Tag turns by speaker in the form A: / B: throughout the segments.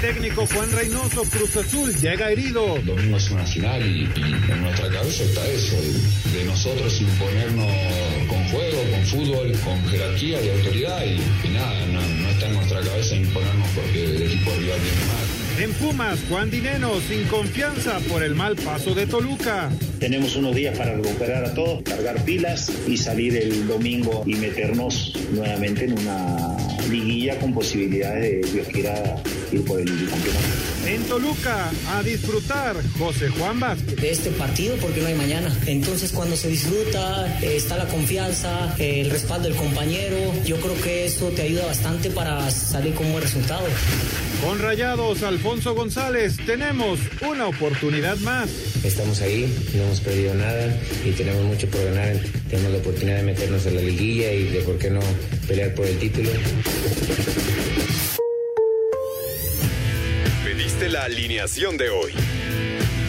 A: técnico Juan Reynoso, Cruz Azul, llega herido.
B: El domingo es una final y, en nuestra cabeza está eso, de, nosotros imponernos con juego, con fútbol, con jerarquía y autoridad y, nada, no, no, está en nuestra cabeza imponernos porque el equipo rival viene mal.
A: En Pumas, Juan Dineno, sin confianza por el mal paso de Toluca.
C: Tenemos unos días para recuperar a todos, cargar pilas y salir el domingo y meternos nuevamente en una liguilla con posibilidades de, Dios quiera, ir por el campeonato.
A: En Toluca, a disfrutar, José Juan Vázquez.
D: De este partido porque no hay mañana. Entonces cuando se disfruta, eh, está la confianza, eh, el respaldo del compañero, yo creo que eso te ayuda bastante para salir con un buen resultado.
A: Con Rayados, Alfonso González, tenemos una oportunidad más.
E: Estamos ahí, no hemos perdido nada y tenemos mucho por ganar. Tenemos la oportunidad de meternos en la liguilla y de por qué no pelear por el título.
F: Pediste la alineación de hoy.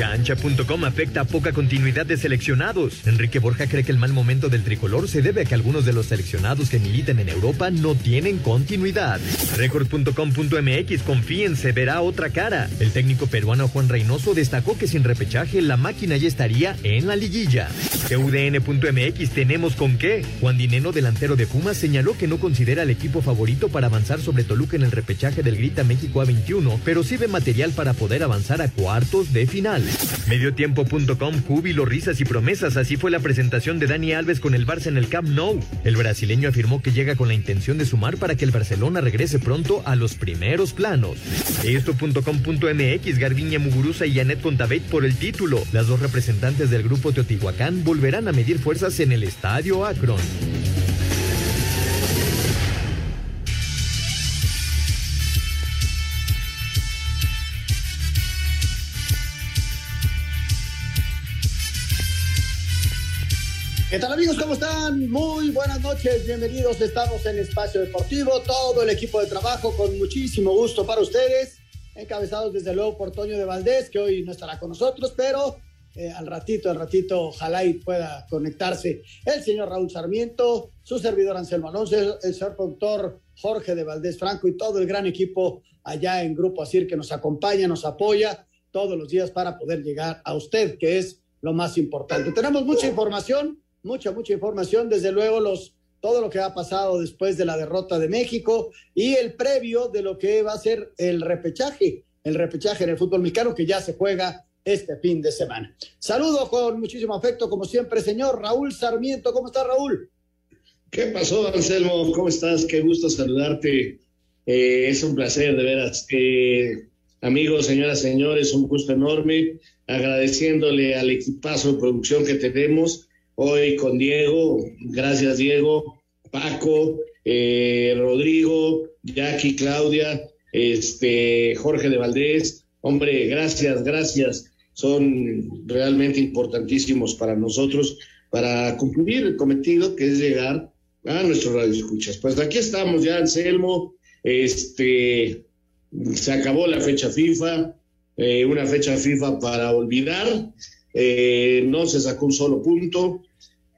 G: Cancha.com afecta a poca continuidad de seleccionados. Enrique Borja cree que el mal momento del tricolor se debe a que algunos de los seleccionados que militan en Europa no tienen continuidad. Record.com.mx confíen, se verá otra cara. El técnico peruano Juan Reynoso destacó que sin repechaje la máquina ya estaría en la liguilla. UDN.mx tenemos con qué. Juan Dineno, delantero de Pumas, señaló que no considera el equipo favorito para avanzar sobre Toluca en el repechaje del Grita México A21, pero sí ve material para poder avanzar a cuartos de final. Mediotiempo.com, júbilo, risas y promesas. Así fue la presentación de Dani Alves con el Barça en el Camp Nou. El brasileño afirmó que llega con la intención de sumar para que el Barcelona regrese pronto a los primeros planos. Esto.com.mx, Garbiña Muguruza y Janet Contabate por el título. Las dos representantes del grupo Teotihuacán volverán a medir fuerzas en el Estadio Akron.
H: ¿Qué tal amigos? ¿Cómo están? Muy buenas noches, bienvenidos. Estamos en Espacio Deportivo, todo el equipo de trabajo con muchísimo gusto para ustedes, encabezados desde luego por Toño de Valdés, que hoy no estará con nosotros, pero eh, al ratito, al ratito, ojalá y pueda conectarse el señor Raúl Sarmiento, su servidor Anselmo Alonso, el señor productor Jorge de Valdés Franco y todo el gran equipo allá en Grupo Asir que nos acompaña, nos apoya todos los días para poder llegar a usted, que es lo más importante. Tenemos mucha información mucha, mucha información, desde luego los, todo lo que ha pasado después de la derrota de México y el previo de lo que va a ser el repechaje, el repechaje en el fútbol mexicano que ya se juega este fin de semana. Saludo con muchísimo afecto, como siempre, señor Raúl Sarmiento. ¿Cómo está Raúl?
I: ¿Qué pasó, Anselmo? ¿Cómo estás? Qué gusto saludarte. Eh, es un placer, de veras. Eh, amigos, señoras, señores, un gusto enorme. Agradeciéndole al equipazo de producción que tenemos hoy con Diego. Gracias, Diego, Paco, eh, Rodrigo, Jackie, Claudia, este, Jorge de Valdés. Hombre, gracias, gracias. Son realmente importantísimos para nosotros para cumplir el cometido que es llegar a nuestro radio escuchas. Pues aquí estamos ya, Anselmo. Este, se acabó la fecha FIFA, eh, una fecha FIFA para olvidar. Eh, no se sacó un solo punto.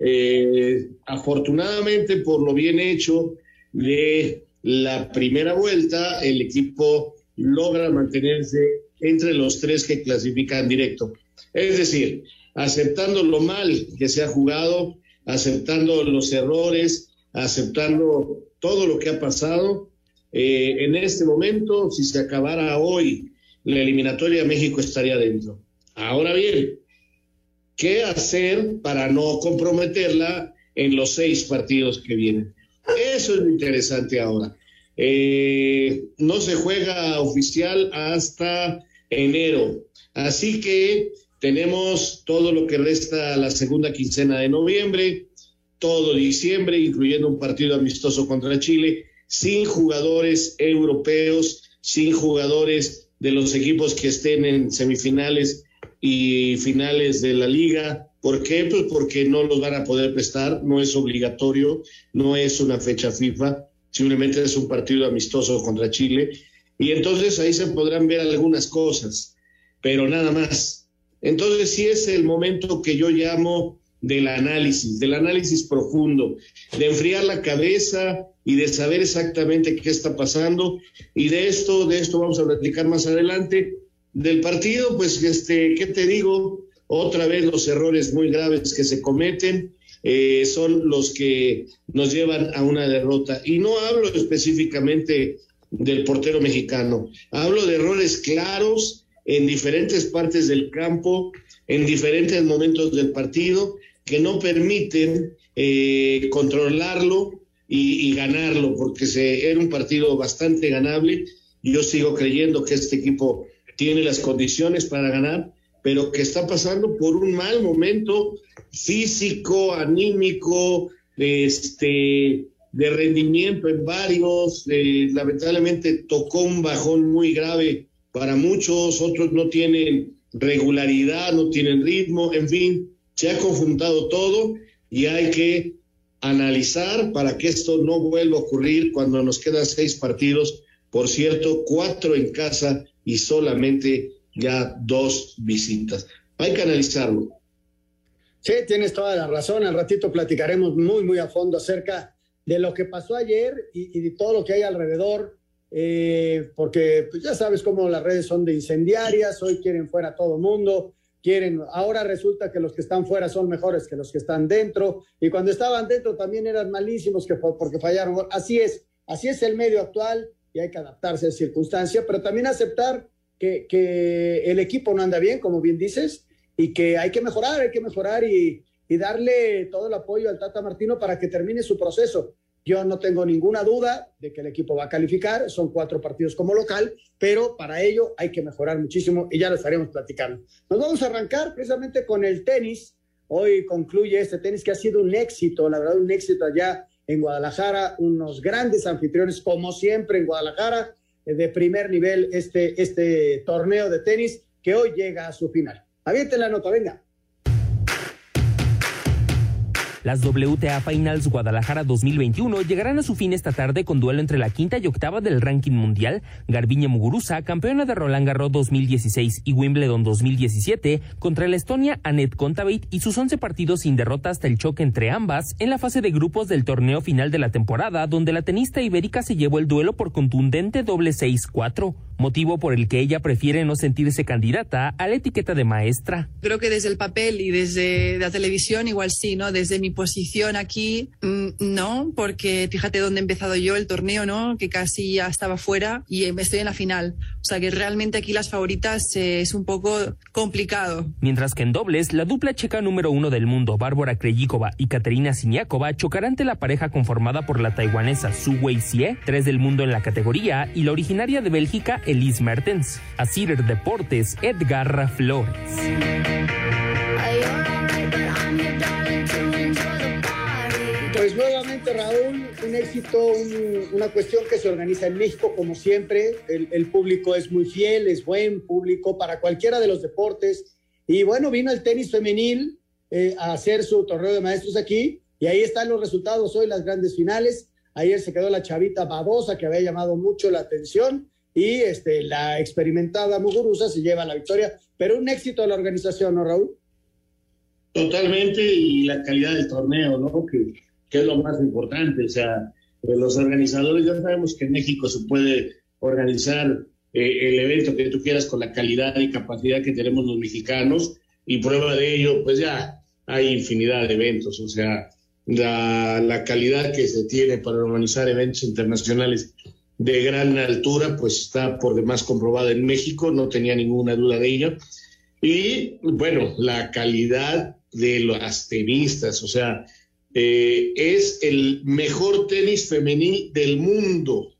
I: Eh, afortunadamente, por lo bien hecho de la primera vuelta, el equipo logra mantenerse entre los tres que clasifican directo. Es decir, aceptando lo mal que se ha jugado, aceptando los errores, aceptando todo lo que ha pasado, eh, en este momento, si se acabara hoy la eliminatoria, México estaría dentro. Ahora bien, qué hacer para no comprometerla en los seis partidos que vienen. Eso es lo interesante ahora. Eh, no se juega oficial hasta enero, así que tenemos todo lo que resta la segunda quincena de noviembre, todo diciembre, incluyendo un partido amistoso contra Chile, sin jugadores europeos, sin jugadores de los equipos que estén en semifinales y finales de la liga. ¿Por qué? Pues porque no los van a poder prestar, no es obligatorio, no es una fecha FIFA, simplemente es un partido amistoso contra Chile. Y entonces ahí se podrán ver algunas cosas, pero nada más. Entonces sí es el momento que yo llamo del análisis, del análisis profundo, de enfriar la cabeza y de saber exactamente qué está pasando. Y de esto, de esto vamos a platicar más adelante. Del partido, pues, este, ¿qué te digo? Otra vez los errores muy graves que se cometen eh, son los que nos llevan a una derrota. Y no hablo específicamente del portero mexicano, hablo de errores claros en diferentes partes del campo, en diferentes momentos del partido, que no permiten eh, controlarlo y, ganarlo, porque se, era un partido bastante ganable. Yo sigo creyendo que este equipo tiene las condiciones para ganar, pero que está pasando por un mal momento físico, anímico, este, de rendimiento en varios. Eh, lamentablemente tocó un bajón muy grave para muchos, otros no tienen regularidad, no tienen ritmo, en fin, se ha conjuntado todo y hay que analizar para que esto no vuelva a ocurrir cuando nos quedan seis partidos, por cierto, cuatro en casa y solamente ya dos visitas. Hay que analizarlo.
H: Sí, tienes toda la razón. Al ratito platicaremos muy, muy a fondo acerca de lo que pasó ayer y, de todo lo que hay alrededor, eh, porque pues, ya sabes cómo las redes son de incendiarias, hoy quieren fuera todo mundo, quieren, ahora resulta que los que están fuera son mejores que los que están dentro, y cuando estaban dentro también eran malísimos que, porque fallaron. Así es, así es el medio actual y hay que adaptarse a esa circunstancia, pero también aceptar que, que el equipo no anda bien, como bien dices, y que hay que mejorar, hay que mejorar y, y darle todo el apoyo al Tata Martino para que termine su proceso. Yo no tengo ninguna duda de que el equipo va a calificar, son cuatro partidos como local, pero para ello hay que mejorar muchísimo y ya lo estaremos platicando. Nos vamos a arrancar precisamente con el tenis. Hoy concluye este tenis que ha sido un éxito, la verdad, un éxito allá en Guadalajara, unos grandes anfitriones como siempre en Guadalajara, eh, de primer nivel este, este torneo de tenis que hoy llega a su final. Avienten la nota, venga.
J: Las WTA Finals Guadalajara 2021 llegarán a su fin esta tarde con duelo entre la quinta y octava del ranking mundial, Garbiñe Muguruza, campeona de Roland Garros 2016 y Wimbledon 2017, contra la Estonia Anet Kontaveit y sus 11 partidos sin derrota hasta el choque entre ambas en la fase de grupos del torneo final de la temporada, donde la tenista ibérica se llevó el duelo por contundente doble 6-4 motivo por el que ella prefiere no sentirse candidata a la etiqueta de maestra.
K: Creo que desde el papel y desde la televisión igual sí, ¿no? Desde mi posición aquí, mm, no, porque fíjate dónde he empezado yo el torneo, ¿no? Que casi ya estaba fuera y estoy en la final. O sea que realmente aquí las favoritas eh, es un poco complicado.
J: Mientras que en dobles, la dupla checa número uno del mundo, Bárbara Krejcikova y Katerina Siniakova, chocarán ante la pareja conformada por la taiwanesa Su Wei Xie, tres del mundo en la categoría, y la originaria de Bélgica, Elise Mertens. A Cider Deportes, Edgar Flores.
H: Pues nuevamente, Raúl, un éxito, una cuestión que se organiza en México, como siempre. El, público es muy fiel, es buen público para cualquiera de los deportes. Y bueno, vino el tenis femenil eh, a hacer su torneo de maestros aquí. Y ahí están los resultados hoy, las grandes finales. Ayer se quedó la chavita Babosa, que había llamado mucho la atención y este, la experimentada Muguruza se lleva la victoria, pero un éxito de la organización, ¿no, Raúl?
I: Totalmente, y la calidad del torneo, ¿no? Que es lo más importante, o sea, eh, los organizadores ya sabemos que en México se puede organizar eh, el evento que tú quieras con la calidad y capacidad que tenemos los mexicanos, y prueba de ello, pues ya hay infinidad de eventos, o sea, la, la calidad que se tiene para organizar eventos internacionales de gran altura, pues está por demás comprobada en México, no tenía ninguna duda de ello. Y bueno, la calidad de las tenistas, o sea, eh, es el mejor tenis femenil del mundo.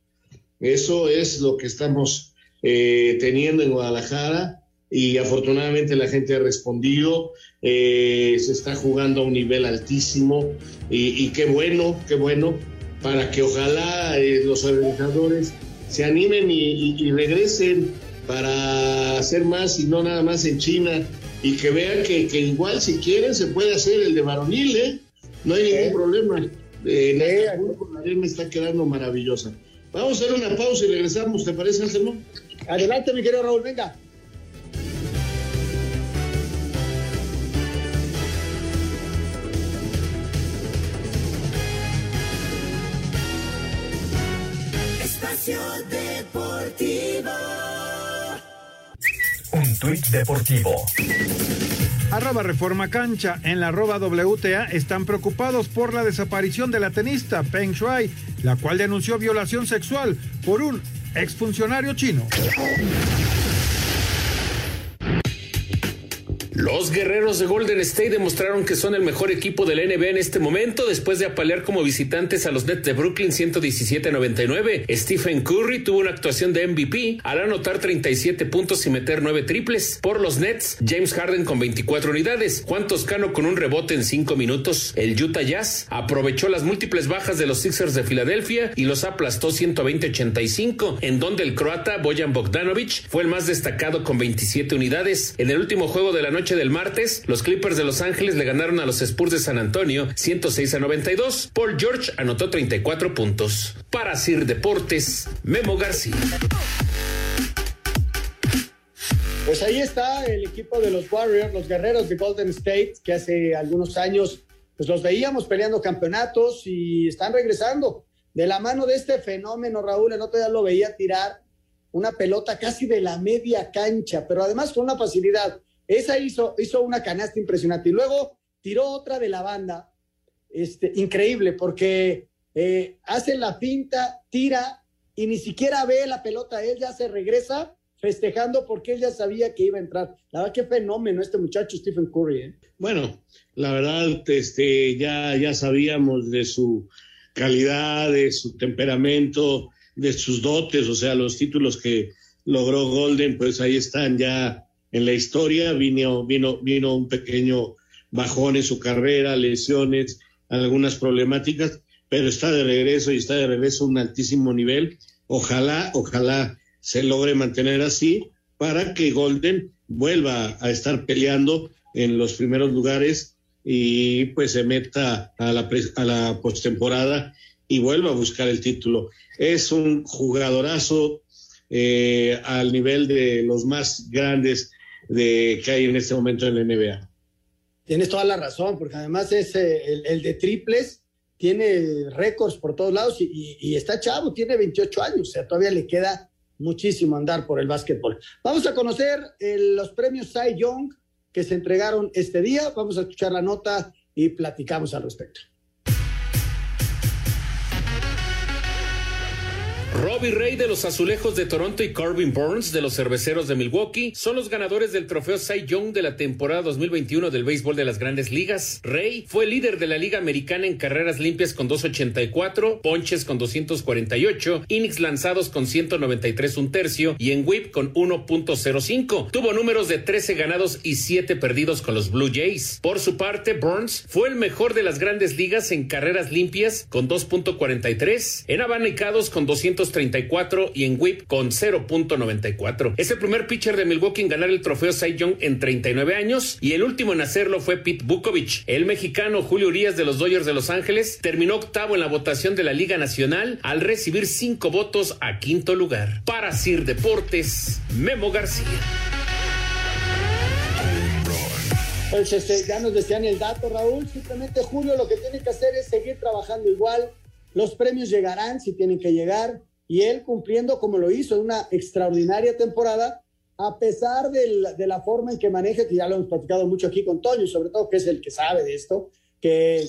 I: Eso es lo que estamos eh, teniendo en Guadalajara. y afortunadamente la gente ha respondido, eh, se está jugando a un nivel altísimo y, qué bueno, qué bueno, para que ojalá eh, los organizadores se animen y, regresen para hacer más y no nada más en China y que vean que, igual si quieren se puede hacer el de varonil, ¿eh? No hay ningún problema. Eh, la arena está quedando maravillosa. Vamos a hacer una pausa y regresamos, ¿te parece, Anselmo?
H: Adelante, mi querido Raúl, venga.
F: Espacio Deportivo. Un tuit deportivo.
A: Arroba Reforma Cancha en la arroba WTA están preocupados por la desaparición de la tenista Peng Shuai, la cual denunció violación sexual por un exfuncionario chino.
L: Los guerreros de Golden State demostraron que son el mejor equipo del NBA en este momento después de apalear como visitantes a los Nets de Brooklyn 117-99. Stephen Curry tuvo una actuación de MVP al anotar 37 puntos y meter 9 triples. Por los Nets, James Harden con 24 unidades, Juan Toscano con un rebote en 5 minutos. El Utah Jazz aprovechó las múltiples bajas de los Sixers de Filadelfia y los aplastó 120-85, en donde el croata Bojan Bogdanovic fue el más destacado con 27 unidades. En el último juego de la noche del martes, los Clippers de Los Ángeles le ganaron a los Spurs de San Antonio 106 a 92. Paul George anotó 34 puntos. Para Sir Deportes, Memo García.
H: Pues ahí está el equipo de los Warriors, los guerreros de Golden State, que hace algunos años pues los veíamos peleando campeonatos y están regresando de la mano de este fenómeno, Raúl, el otro día lo veía tirar una pelota casi de la media cancha, pero además con una facilidad. Esa hizo, hizo una canasta impresionante. Y luego tiró otra de la banda, este, increíble, porque eh, hace la pinta, tira y ni siquiera ve la pelota. Él ya se regresa festejando porque él ya sabía que iba a entrar. La verdad, qué fenómeno este muchacho Stephen Curry. ¿eh?
I: Bueno, la verdad, este, ya, ya sabíamos de su calidad, de su temperamento, de sus dotes, o sea, los títulos que logró Golden, pues ahí están ya en la historia, vino, vino, vino un pequeño bajón en su carrera, lesiones, algunas problemáticas, pero está de regreso y está de regreso a un altísimo nivel. Ojalá, ojalá se logre mantener así para que Golden vuelva a estar peleando en los primeros lugares y pues se meta a la, a la postemporada y vuelva a buscar el título. Es un jugadorazo eh, al nivel de los más grandes de, que hay en este momento en la NBA.
H: Tienes toda la razón, porque además es eh, el, de triples, tiene récords por todos lados y, está chavo, tiene 28 años, o sea, todavía le queda muchísimo andar por el básquetbol. Vamos a conocer los premios Cy Young que se entregaron este día, vamos a escuchar la nota y platicamos al respecto.
L: Robbie Ray de los Azulejos de Toronto y Corbin Burns de los Cerveceros de Milwaukee son los ganadores del trofeo Cy Young de la temporada 2021 del béisbol de las Grandes Ligas. Ray fue líder de la Liga Americana en carreras limpias con 284, ponches con 248, innings lanzados con 193 un tercio y en whip con 1.05. Tuvo números de 13 ganados y 7 perdidos con los Blue Jays. Por su parte, Burns fue el mejor de las Grandes Ligas en carreras limpias con 2.43, en abanicados con 200 34 y en whip con 0.94. Es el primer pitcher de Milwaukee en ganar el trofeo Cy Young en 39 años y el último en hacerlo fue Pete Bukovic. El mexicano Julio Urias de los Dodgers de Los Ángeles terminó octavo en la votación de la Liga Nacional al recibir cinco votos a quinto lugar. Para Sir Deportes, Memo García.
H: Pues este, ya nos decían el dato, Raúl. Simplemente Julio lo que tiene que hacer es seguir trabajando igual. Los premios llegarán si tienen que llegar y él cumpliendo como lo hizo una extraordinaria temporada, a pesar de la forma en que maneja, que ya lo hemos platicado mucho aquí con Toño, sobre todo que es el que sabe de esto, que,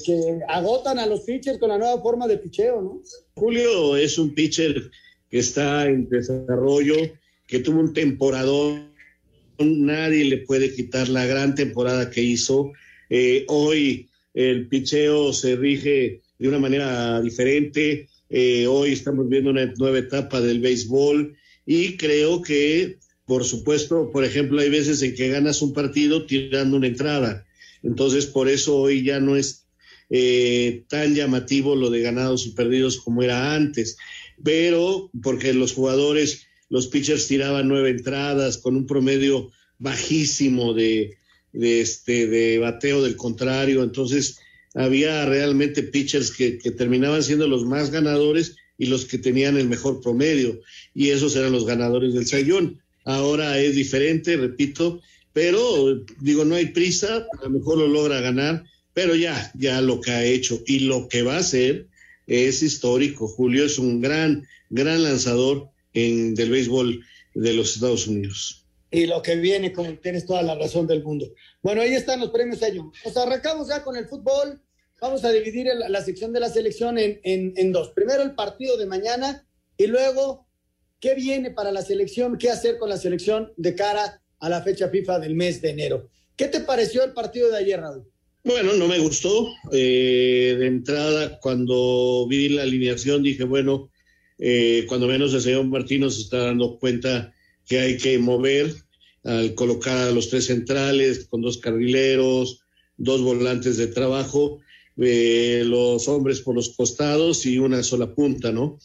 H: agotan a los pitchers con la nueva forma de picheo, ¿no?
I: Julio es un pitcher que está en desarrollo, que tuvo un temporador, nadie le puede quitar la gran temporada que hizo. Eh, hoy el picheo se rige de una manera diferente, eh, hoy estamos viendo una nueva etapa del béisbol y creo que por supuesto, por ejemplo, hay veces en que ganas un partido tirando una entrada. Entonces, por eso hoy ya no es eh, tan llamativo lo de ganados y perdidos como era antes. Pero porque los jugadores, los pitchers tiraban nueve entradas con un promedio bajísimo de, de, este, de bateo del contrario. Entonces, había realmente pitchers que, que terminaban siendo los más ganadores y los que tenían el mejor promedio. Y esos eran los ganadores del Sayón. Ahora es diferente, repito, pero digo, no hay prisa, a lo mejor lo logra ganar, pero ya, ya lo que ha hecho y lo que va a hacer es histórico. Julio es un gran, gran lanzador en, del béisbol de los Estados Unidos.
H: Y lo que viene, como tienes toda la razón del mundo. Bueno, ahí están los premios Sayón. Nos arrancamos ya con el fútbol. Vamos a dividir la sección de la selección en, en, en dos. Primero el partido de mañana y luego qué viene para la selección, qué hacer con la selección de cara a la fecha FIFA del mes de enero. ¿Qué te pareció el partido de ayer, Raúl?
I: Bueno, no me gustó. Eh, de entrada, cuando vi la alineación, dije, bueno, eh, cuando menos el señor Martino se está dando cuenta que hay que mover al colocar a los tres centrales con dos carrileros, dos volantes de trabajo, eh, los hombres por los costados y una sola punta, ¿no?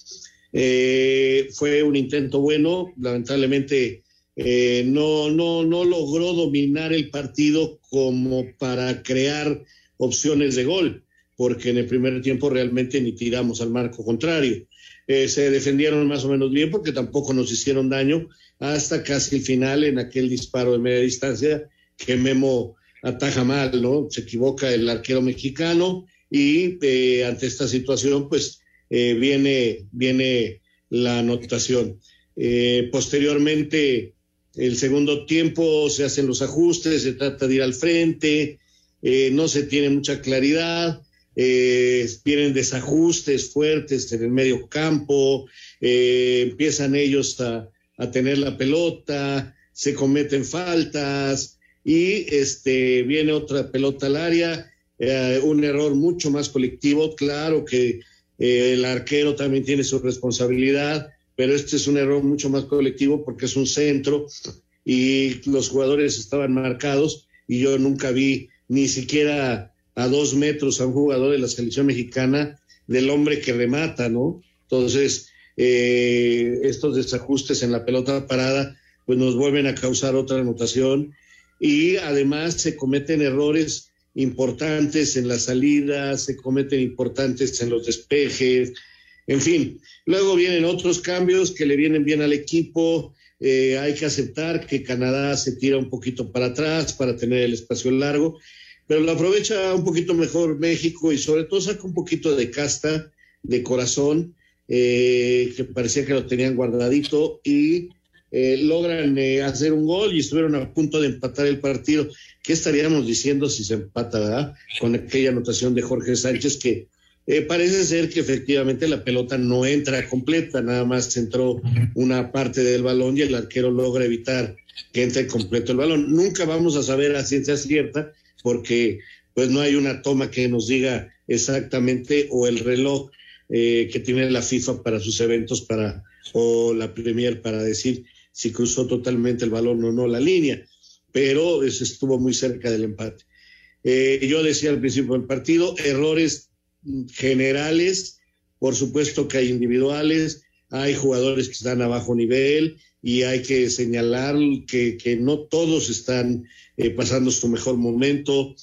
I: Eh, fue un intento bueno, lamentablemente eh, no, no, no logró dominar el partido como para crear opciones de gol, porque en el primer tiempo realmente ni tiramos al marco contrario. Eh, se defendieron más o menos bien porque tampoco nos hicieron daño hasta casi el final en aquel disparo de media distancia que Memo ataja mal, ¿no? Se equivoca el arquero mexicano y eh, ante esta situación pues eh, viene, viene la anotación. Eh, posteriormente el segundo tiempo se hacen los ajustes, se trata de ir al frente, no se tiene mucha claridad, eh, vienen desajustes fuertes en el medio campo, empiezan ellos a, a, tener la pelota, se cometen faltas y este, viene otra pelota al área, eh, un error mucho más colectivo, claro que eh, el arquero también tiene su responsabilidad, pero este es un error mucho más colectivo porque es un centro y los jugadores estaban marcados y yo nunca vi ni siquiera a dos metros a un jugador de la selección mexicana del hombre que remata, ¿no? Entonces, eh, estos desajustes en la pelota parada pues nos vuelven a causar otra anotación y además se cometen errores importantes en la salida, se cometen importantes en los despejes, en fin, luego vienen otros cambios que le vienen bien al equipo. Eh, hay que aceptar que Canadá se tira un poquito para atrás para tener el espacio largo, pero lo aprovecha un poquito mejor México y sobre todo saca un poquito de casta, de corazón, eh, que parecía que lo tenían guardadito y eh, logran eh, hacer un gol y estuvieron a punto de empatar el partido. ¿Qué estaríamos diciendo si se empata. Con aquella anotación de Jorge Sánchez que eh, parece ser que efectivamente la pelota no entra completa, nada más entró una parte del balón y el arquero logra evitar que entre completo el balón. Nunca vamos a saber a ciencia cierta porque pues no hay una toma que nos diga exactamente o el reloj eh, que tiene la FIFA para sus eventos para o la Premier para decir si cruzó totalmente el balón o no la línea, pero eso estuvo muy cerca del empate. Eh, yo decía al principio del partido, errores generales, por supuesto que hay individuales, hay jugadores que están a bajo nivel y hay que señalar que, que no todos están eh, pasando su mejor momento.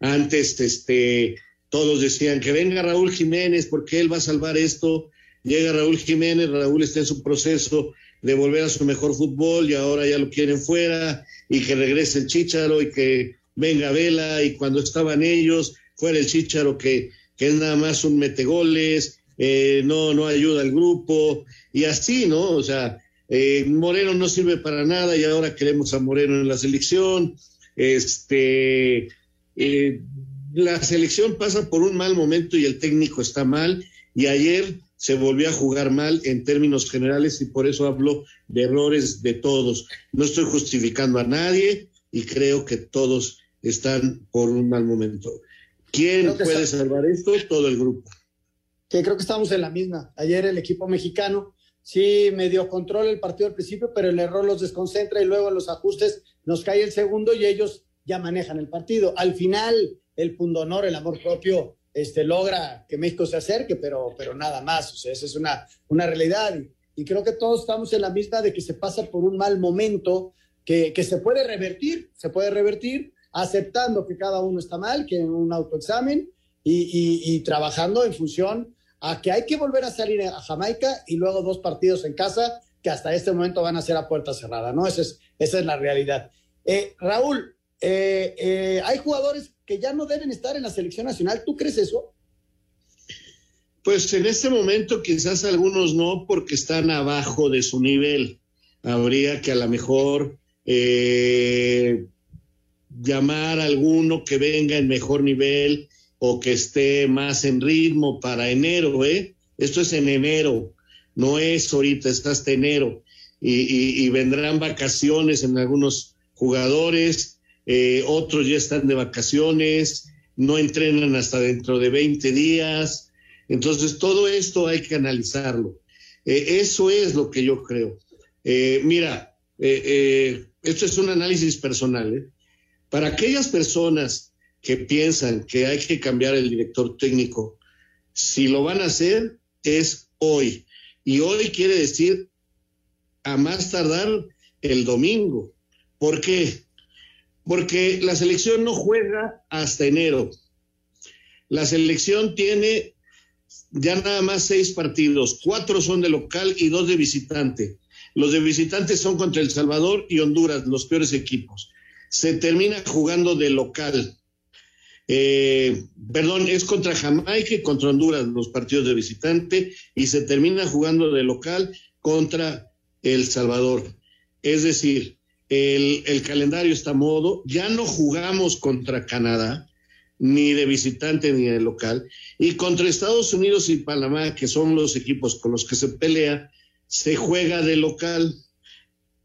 I: Antes, este, todos decían que venga Raúl Jiménez porque él va a salvar esto. Llega Raúl Jiménez, Raúl está en su proceso de volver a su mejor fútbol y ahora ya lo quieren fuera y que regrese el Chícharo y que venga Vela y cuando estaban ellos fuera el Chícharo que que es nada más un metegoles, eh, no, no ayuda al grupo, y así, ¿no? O sea, eh, Moreno no sirve para nada y ahora queremos a Moreno en la selección. Este, eh, la selección pasa por un mal momento y el técnico está mal, y ayer se volvió a jugar mal en términos generales y por eso hablo de errores de todos. No estoy justificando a nadie y creo que todos están por un mal momento. ¿Quién puede está... salvar esto? Todo el grupo.
H: Que creo que estamos en la misma. Ayer el equipo mexicano sí medio controla el partido al principio, pero el error los desconcentra y luego en los ajustes nos cae el segundo y ellos ya manejan el partido. Al final, el pundonor, el amor propio, este, logra que México se acerque, pero, pero nada más. O sea, esa es una, una realidad. Y, creo que todos estamos en la misma de que se pasa por un mal momento que, que se puede revertir, se puede revertir aceptando que cada uno está mal, que en un autoexamen y, y, trabajando en función a que hay que volver a salir a Jamaica y luego dos partidos en casa que hasta este momento van a ser a puerta cerrada, ¿no? Esa es, esa es la realidad. Eh, Raúl, eh, eh, hay jugadores que ya no deben estar en la selección nacional. ¿Tú crees eso?
I: Pues en este momento quizás algunos no porque están abajo de su nivel. Habría que a lo mejor llamar a alguno que venga en mejor nivel o que esté más en ritmo para enero, ¿eh? Esto es en enero, no es ahorita, está hasta enero. Y, vendrán vacaciones en algunos jugadores, eh, otros ya están de vacaciones, no entrenan hasta dentro de 20 días. Entonces, todo esto hay que analizarlo. Eh, eso es lo que yo creo. Eh, mira, esto es un análisis personal. Para aquellas personas que piensan que hay que cambiar el director técnico, si lo van a hacer, es hoy. Y hoy quiere decir a más tardar el domingo. ¿Por qué? Porque la selección no juega hasta enero. La selección tiene ya nada más seis partidos, cuatro son de local y dos de visitante. Los de visitante son contra El Salvador y Honduras, los peores equipos. Se termina jugando de local. Eh, perdón, es contra Jamaica y contra Honduras los partidos de visitante y se termina jugando de local contra El Salvador. Es decir, el, calendario está a modo, ya no jugamos contra Canadá, ni de visitante ni de local, y contra Estados Unidos y Panamá, que son los equipos con los que se pelea, se juega de local.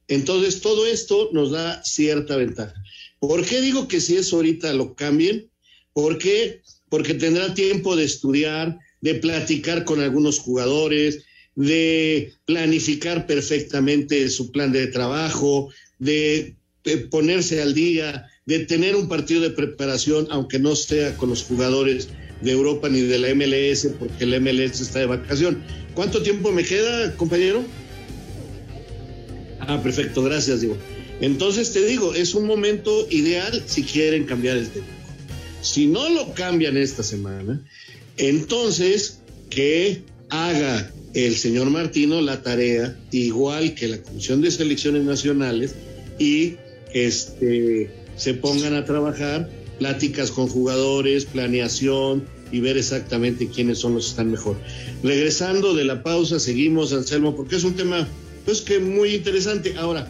I: Entonces, todo esto nos da cierta ventaja. ¿Por qué digo que si eso ahorita lo cambien? ¿Por qué? Porque tendrá tiempo de estudiar, de platicar con algunos jugadores, de planificar perfectamente su plan de trabajo, de, ponerse al día, de tener un partido de preparación, aunque no sea con los jugadores de Europa ni de la MLS, porque la MLS está de vacación. ¿Cuánto tiempo me queda, compañero? Ah, perfecto, gracias, digo. Entonces te digo, es un momento ideal si quieren cambiar el tema. Si no lo cambian esta semana, entonces que haga el señor Martino la tarea, igual que la Comisión de Selecciones Nacionales, y este, se pongan a trabajar, pláticas con jugadores, planeación y ver exactamente quiénes son los que están mejor. Regresando de la pausa, seguimos, Anselmo, porque es un tema, pues que muy interesante. Ahora,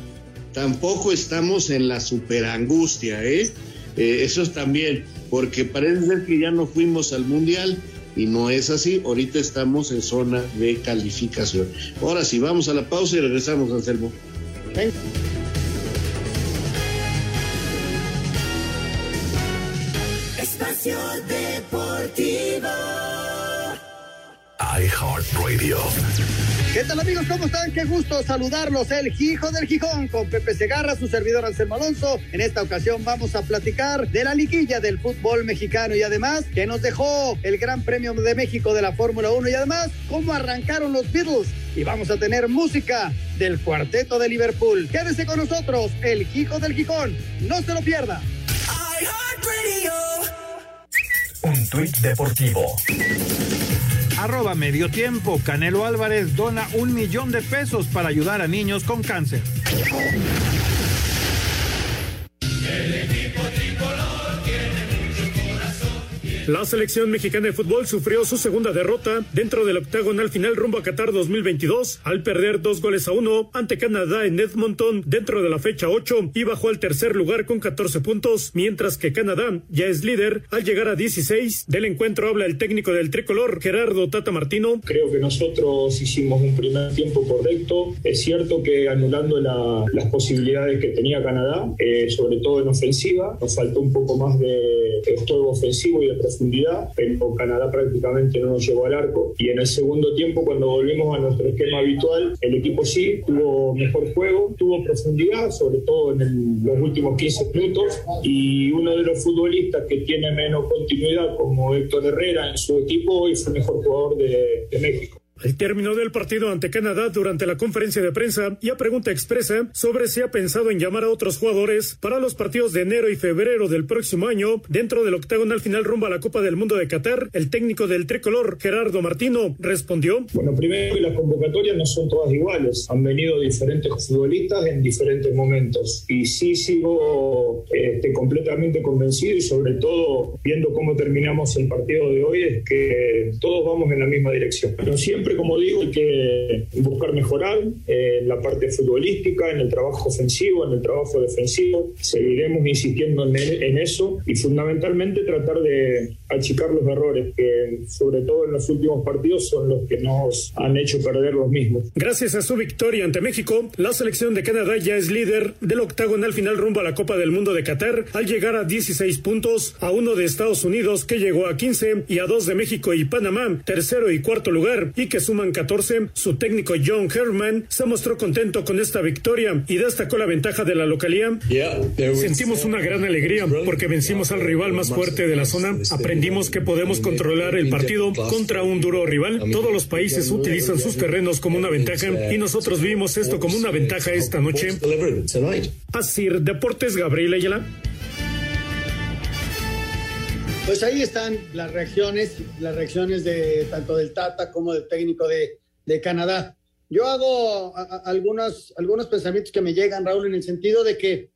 I: tampoco estamos en la superangustia, ¿eh? ¿eh? Eso es también porque parece ser que ya no fuimos al Mundial y no es así. Ahorita estamos en zona de calificación. Ahora sí, vamos a la pausa y regresamos, Anselmo.
M: Espacio Deportivo.
F: iHeartRadio.
H: ¿Qué tal amigos? ¿Cómo están? Qué gusto saludarlos. El Hijo del Gijón con Pepe Segarra, su servidor Anselmo Alonso. En esta ocasión vamos a platicar de la liguilla del fútbol mexicano y además que nos dejó el Gran Premio de México de la Fórmula 1 y además cómo arrancaron los Beatles. Y vamos a tener música del cuarteto de Liverpool. Quédese con nosotros, el Hijo del Gijón. No se lo pierda.
F: Tuit deportivo
A: arroba medio tiempo. Canelo Álvarez dona un millón de pesos para ayudar a niños con cáncer.
N: La selección mexicana de fútbol sufrió su segunda derrota dentro del octagonal final rumbo a Qatar 2022 al perder dos goles a uno ante Canadá en Edmonton dentro de la fecha 8 y bajó al tercer lugar con 14 puntos, mientras que Canadá ya es líder al llegar a 16. Del encuentro habla el técnico del tricolor, Gerardo Tata Martino.
O: Creo que nosotros hicimos un primer tiempo correcto. Es cierto que anulando las posibilidades que tenía Canadá, eh, sobre todo en ofensiva, nos faltó un poco más de, juego ofensivo y de profundidad profundidad, pero Canadá prácticamente no nos llegó al arco. Y en el segundo tiempo, cuando volvimos a nuestro esquema habitual, el equipo sí tuvo mejor juego, tuvo profundidad, sobre todo en los últimos 15 minutos, y uno de los futbolistas que tiene menos continuidad, como Héctor Herrera en su equipo, hoy fue mejor jugador de México.
N: El término del partido ante Canadá durante la conferencia de prensa y a pregunta expresa sobre si ha pensado en llamar a otros jugadores para los partidos de enero y febrero del próximo año dentro del octagonal final rumbo a la Copa del Mundo de Qatar, el técnico del tricolor Gerardo Martino respondió.
O: Bueno, primero las convocatorias no son todas iguales. Han venido diferentes futbolistas en diferentes momentos y sí sigo este, completamente convencido y sobre todo viendo cómo terminamos el partido de hoy es que todos vamos en la misma dirección. Pero siempre como digo, hay que buscar mejorar en la parte futbolística, en el trabajo ofensivo, en el trabajo defensivo. Seguiremos insistiendo en, eso y fundamentalmente tratar de achicar los errores que, sobre todo en los últimos partidos, son los que nos han hecho perder los mismos.
N: Gracias a su victoria ante México, la selección de Canadá ya es líder del octagonal final rumbo a la Copa del Mundo de Qatar al llegar a 16 puntos, a uno de Estados Unidos que llegó a 15 y a dos de México y Panamá, tercero y cuarto lugar, y que suman 14, su técnico John Herman se mostró contento con esta victoria y destacó la ventaja de la localía. Sentimos una gran alegría porque vencimos al rival más fuerte de la zona, aprendimos que podemos controlar el partido contra un duro rival. Todos los países utilizan sus terrenos como una ventaja y nosotros vimos esto como una ventaja esta noche. Así, Deportes Gabriel Ayala.
H: Pues ahí están las reacciones, las reacciones de tanto del Tata como del técnico de, de Canadá. Yo hago algunos, algunos pensamientos que me llegan, Raúl, en el sentido de que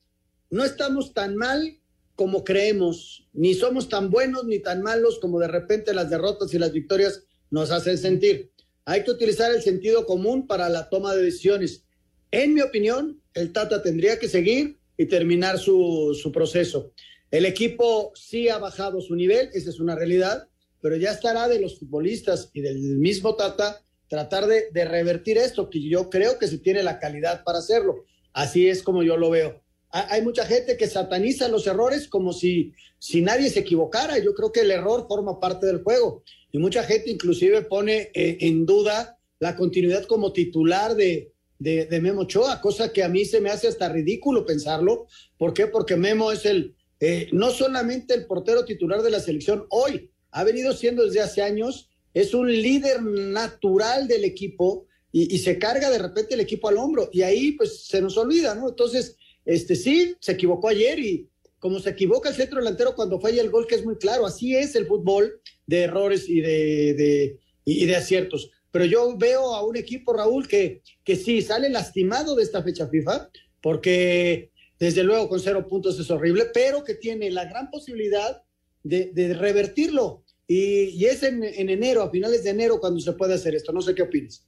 H: no estamos tan mal como creemos, ni somos tan buenos ni tan malos como de repente las derrotas y las victorias nos hacen sentir. Hay que utilizar el sentido común para la toma de decisiones. En mi opinión, el Tata tendría que seguir y terminar su, su proceso. El equipo sí ha bajado su nivel, esa es una realidad, pero ya estará de los futbolistas y del mismo Tata tratar de, revertir esto, que yo creo que se tiene la calidad para hacerlo. Así es como yo lo veo. Hay mucha gente que sataniza los errores como si, si nadie se equivocara. Yo creo que el error forma parte del juego. Y mucha gente inclusive pone eh, en duda la continuidad como titular de, de, de Memo Ochoa, cosa que a mí se me hace hasta ridículo pensarlo. ¿Por qué? Porque Memo es el, eh, no solamente el portero titular de la selección hoy, ha venido siendo desde hace años, es un líder natural del equipo y, se carga de repente el equipo al hombro y ahí pues se nos olvida, ¿no? Entonces, este sí, se equivocó ayer y como se equivoca el centro delantero cuando falla el gol, que es muy claro, así es el fútbol de errores y de, y de aciertos. Pero yo veo a un equipo, Raúl, que, que sí sale lastimado de esta fecha FIFA, porque desde luego con cero puntos es horrible, pero que tiene la gran posibilidad de, revertirlo. Y, es en, enero, a finales de enero, cuando se puede hacer esto. No sé qué opinas.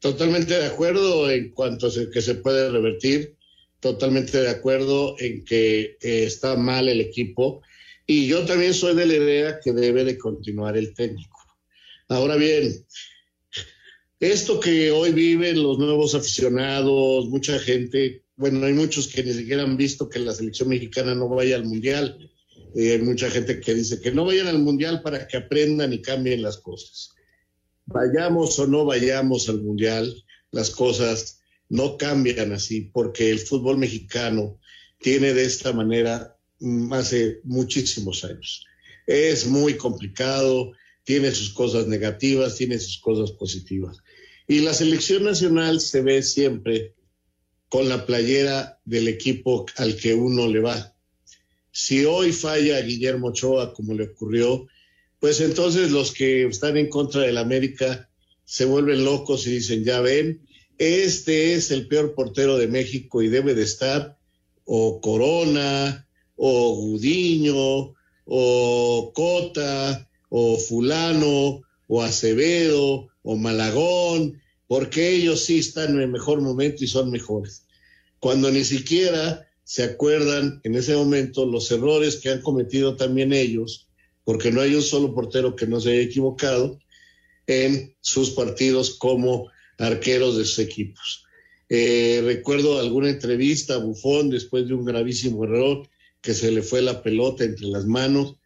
I: Totalmente de acuerdo en cuanto a que se puede revertir. Totalmente de acuerdo en que está mal el equipo. Y yo también soy de la idea que debe de continuar el técnico. Ahora bien, esto que hoy viven los nuevos aficionados, mucha gente bueno, hay muchos que ni siquiera han visto que la selección mexicana no vaya al mundial. Eh, hay mucha gente que dice que no vayan al mundial para que aprendan y cambien las cosas. Vayamos o no vayamos al mundial, las cosas no cambian así, porque el fútbol mexicano tiene de esta manera mm, hace muchísimos años. Es muy complicado, tiene sus cosas negativas, tiene sus cosas positivas. Y la selección nacional se ve siempre con la playera del equipo al que uno le va. Si hoy falla Guillermo Ochoa, como le ocurrió, pues entonces los que están en contra del América se vuelven locos y dicen, ya ven, este es el peor portero de México y debe de estar o Corona, o Gudiño, o Cota, o Fulano, o Acevedo, o Malagón, porque ellos sí están en el mejor momento y son mejores. Cuando ni siquiera se acuerdan en ese momento los errores que han cometido también ellos, porque no hay un solo portero que no se haya equivocado en sus partidos como arqueros de sus equipos. Eh, recuerdo alguna entrevista a Bufón después de un gravísimo error que se le fue la pelota entre las manos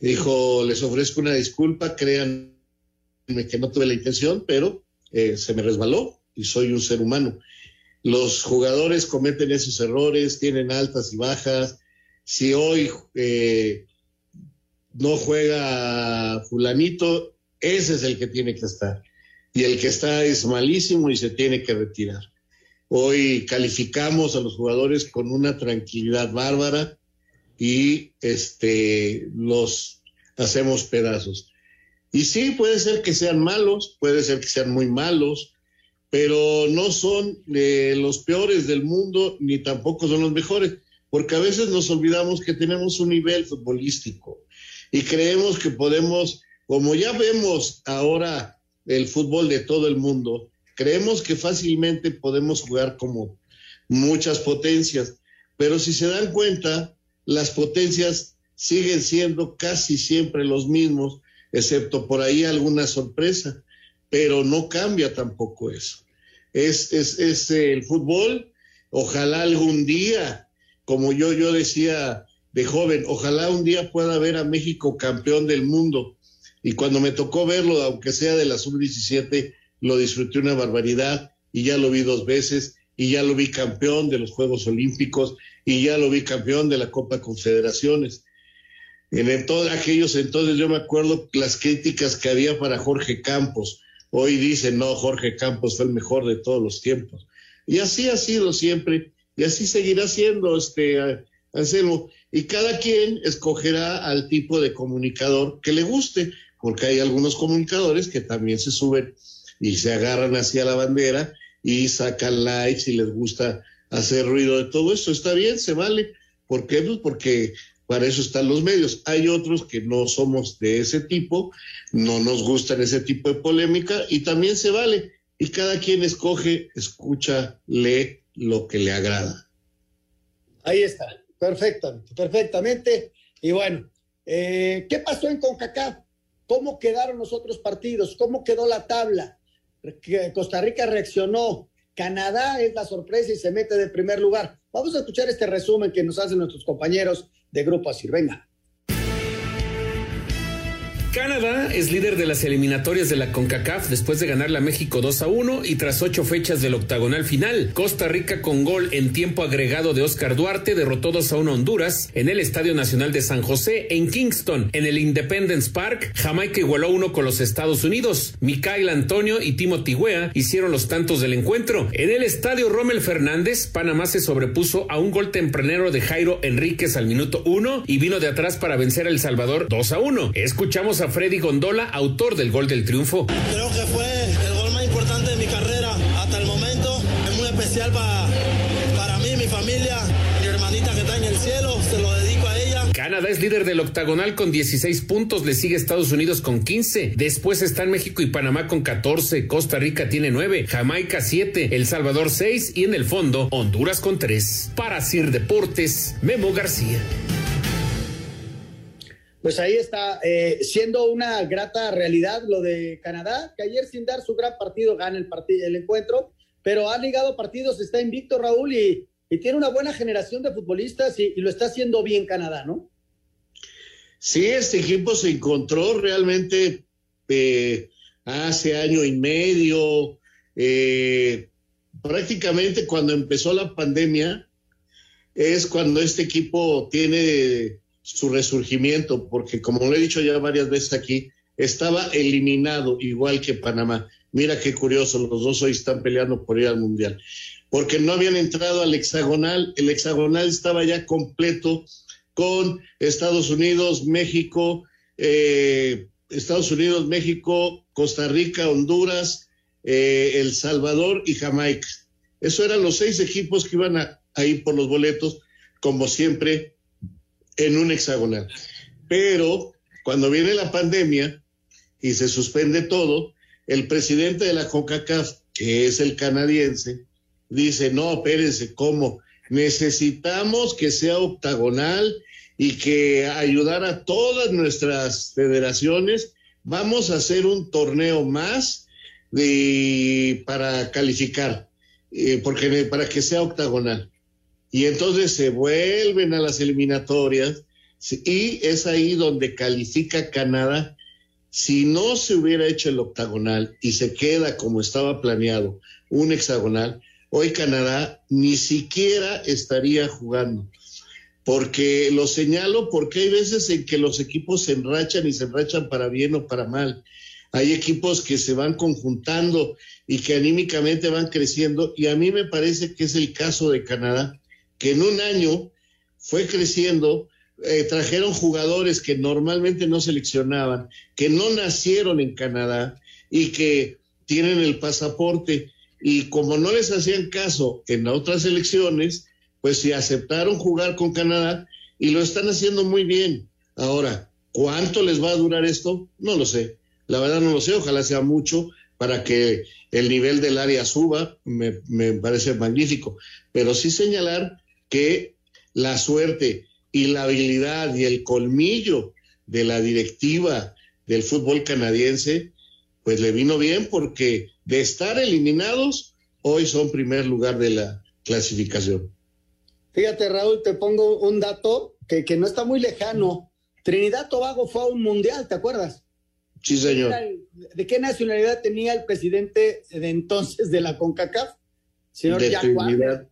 I: Dijo, les ofrezco una disculpa, créanme que no tuve la intención, pero eh, se me resbaló y soy un ser humano. Los jugadores cometen esos errores, tienen altas y bajas. Si hoy eh, no juega fulanito, ese es el que tiene que estar. Y el que está es malísimo y se tiene que retirar. Hoy calificamos a los jugadores con una tranquilidad bárbara y este, los hacemos pedazos. Y sí, puede ser que sean malos, puede ser que sean muy malos, pero no son eh, los peores del mundo ni tampoco son los mejores, porque a veces nos olvidamos que tenemos un nivel futbolístico y creemos que podemos, como ya vemos ahora el fútbol de todo el mundo, creemos que fácilmente podemos jugar como muchas potencias, pero si se dan cuenta, las potencias siguen siendo casi siempre los mismos, excepto por ahí alguna sorpresa, pero no cambia tampoco eso. Es, es, es el fútbol, ojalá algún día, como yo, yo decía de joven, ojalá un día pueda ver a México campeón del mundo. Y cuando me tocó verlo, aunque sea de la sub-17, lo disfruté una barbaridad y ya lo vi dos veces y ya lo vi campeón de los Juegos Olímpicos y ya lo vi campeón de la Copa Confederaciones. En todos aquellos entonces yo me acuerdo las críticas que había para Jorge Campos. Hoy dicen, no, Jorge Campos fue el mejor de todos los tiempos. Y así ha sido siempre, y así seguirá siendo, este, Anselmo. Y cada quien escogerá al tipo de comunicador que le guste, porque hay algunos comunicadores que también se suben y se agarran hacia la bandera y sacan likes y les gusta hacer ruido de todo eso. Está bien, se vale. ¿Por qué? Pues porque para eso están los medios. Hay otros que no somos de ese tipo, no nos gustan ese tipo de polémica y también se vale. Y cada quien escoge, escucha, lee lo que le agrada.
H: Ahí está, perfectamente, perfectamente. Y bueno, eh, ¿qué pasó en CONCACAF? ¿Cómo quedaron los otros partidos? ¿Cómo quedó la tabla? Costa Rica reaccionó, Canadá es la sorpresa y se mete de primer lugar. Vamos a escuchar este resumen que nos hacen nuestros compañeros de Grupo Asir. Venga.
L: Canadá es líder de las eliminatorias de la CONCACAF después de ganarle a México 2 a 1 y tras ocho fechas del octagonal final. Costa Rica con gol en tiempo agregado de Oscar Duarte derrotó 2 a 1 a Honduras en el Estadio Nacional de San José en Kingston. En el Independence Park, Jamaica igualó uno con los Estados Unidos. Mikael Antonio y Timothy Weah hicieron los tantos del encuentro. En el Estadio Rommel Fernández, Panamá se sobrepuso a un gol tempranero de Jairo Enríquez al minuto 1 y vino de atrás para vencer a El Salvador 2 a 1. Escuchamos a Freddy Gondola, autor del gol del triunfo.
P: Creo que fue el gol más importante de mi carrera hasta el momento. Es muy especial para, para mí, mi familia, mi hermanita que está en el cielo. Se lo dedico a ella.
L: Canadá es líder del octagonal con 16 puntos, le sigue Estados Unidos con 15, después están México y Panamá con 14, Costa Rica tiene 9, Jamaica 7, El Salvador 6 y en el fondo Honduras con 3. Para Sir Deportes, Memo García
H: pues ahí está eh, siendo una grata realidad lo de Canadá, que ayer sin dar su gran partido gana el, partido, el encuentro, pero ha ligado partidos, está invicto Raúl y, tiene una buena generación de futbolistas y, lo está haciendo bien Canadá, ¿no?
I: Sí, este equipo se encontró realmente eh, hace año y medio, eh, prácticamente cuando empezó la pandemia, es cuando este equipo tiene su resurgimiento, porque como lo he dicho ya varias veces aquí, estaba eliminado igual que Panamá. Mira qué curioso, los dos hoy están peleando por ir al Mundial, porque no habían entrado al hexagonal, el hexagonal estaba ya completo con Estados Unidos, México, eh, Estados Unidos, México, Costa Rica, Honduras, eh, El Salvador y Jamaica. Eso eran los seis equipos que iban a ir por los boletos, como siempre en un hexagonal. Pero cuando viene la pandemia y se suspende todo, el presidente de la CONCACAF, que es el canadiense, dice, no, espérense, ¿cómo? Necesitamos que sea octagonal y que ayudar a todas nuestras federaciones. Vamos a hacer un torneo más de, para calificar, eh, porque para que sea octagonal. Y entonces se vuelven a las eliminatorias Y es ahí donde califica Canadá. Si no se hubiera hecho el octagonal y se queda como estaba planeado, un hexagonal, hoy Canadá ni siquiera estaría jugando. Porque lo señalo porque hay veces en que los equipos se enrachan y se enrachan para bien o para mal. Hay equipos que se van conjuntando y que anímicamente van creciendo y a mí me parece que es el caso de Canadá, que en un año fue creciendo, eh, trajeron jugadores que normalmente no seleccionaban, que no nacieron en Canadá y que tienen el pasaporte y como no les hacían caso en otras elecciones, pues sí aceptaron jugar con Canadá y lo están haciendo muy bien. Ahora, ¿cuánto les va a durar esto? No lo sé. La verdad no lo sé, ojalá sea mucho para que el nivel del área suba, me, me parece magnífico. Pero sí señalar que la suerte y la habilidad y el colmillo de la directiva del fútbol canadiense, pues le vino bien porque de estar eliminados, hoy son primer lugar de la clasificación.
H: Fíjate, Raúl, te pongo un dato que, que no está muy lejano. Trinidad Tobago fue a un mundial, ¿te acuerdas?
I: Sí, señor.
H: ¿De qué nacionalidad tenía el presidente de entonces de la CONCACAF? Señor
I: de
H: Jack
I: Trinidad.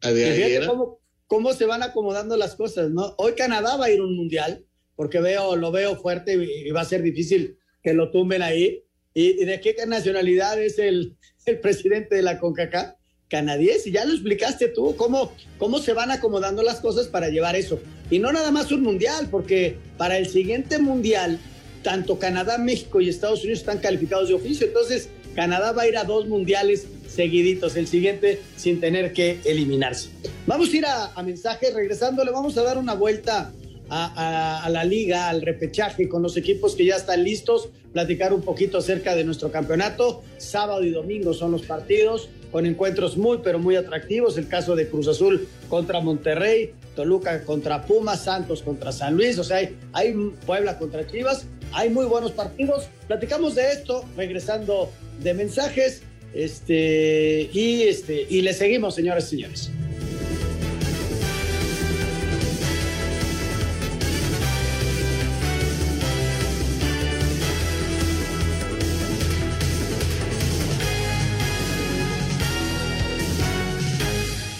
H: Fíjate
I: era.
H: cómo, cómo se van acomodando las cosas, ¿no? Hoy Canadá va a ir a un mundial, porque veo, lo veo fuerte y, y va a ser difícil que lo tumben ahí. ¿Y, y de qué nacionalidad es el, el presidente de la CONCACAF? Canadiense, ya lo explicaste tú, cómo, cómo se van acomodando las cosas para llevar eso. Y no nada más un mundial, porque para el siguiente mundial, tanto Canadá, México y Estados Unidos están calificados de oficio. Entonces, Canadá va a ir a dos mundiales seguiditos, el siguiente sin tener que eliminarse. Vamos a ir a, a mensajes, regresando, le vamos a dar una vuelta a, la liga, al repechaje con los equipos que ya están listos, platicar un poquito acerca de nuestro campeonato. Sábado y domingo son los partidos con encuentros muy, pero muy atractivos. El caso de Cruz Azul contra Monterrey, Toluca contra Pumas, Santos contra San Luis, o sea, hay Puebla contra Chivas, hay muy buenos partidos. Platicamos de esto regresando de mensajes. Este, y este, y le seguimos, señores y señores.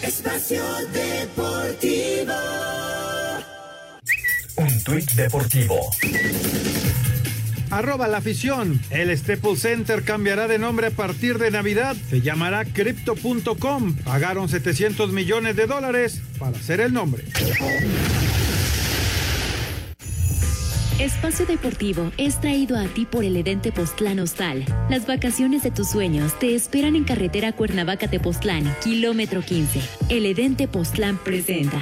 M: Espacio Deportivo.
G: Tuit deportivo.
A: Arroba la afición. El Staples Center cambiará de nombre a partir de Navidad. Se llamará Crypto.com. Pagaron 700 millones de dólares para hacer el nombre.
Q: Espacio Deportivo es traído a ti por el Edente Postlán Hostal. Las vacaciones de tus sueños te esperan en carretera Cuernavaca-Tepoztlán, kilómetro 15. El Edente Postlán presenta.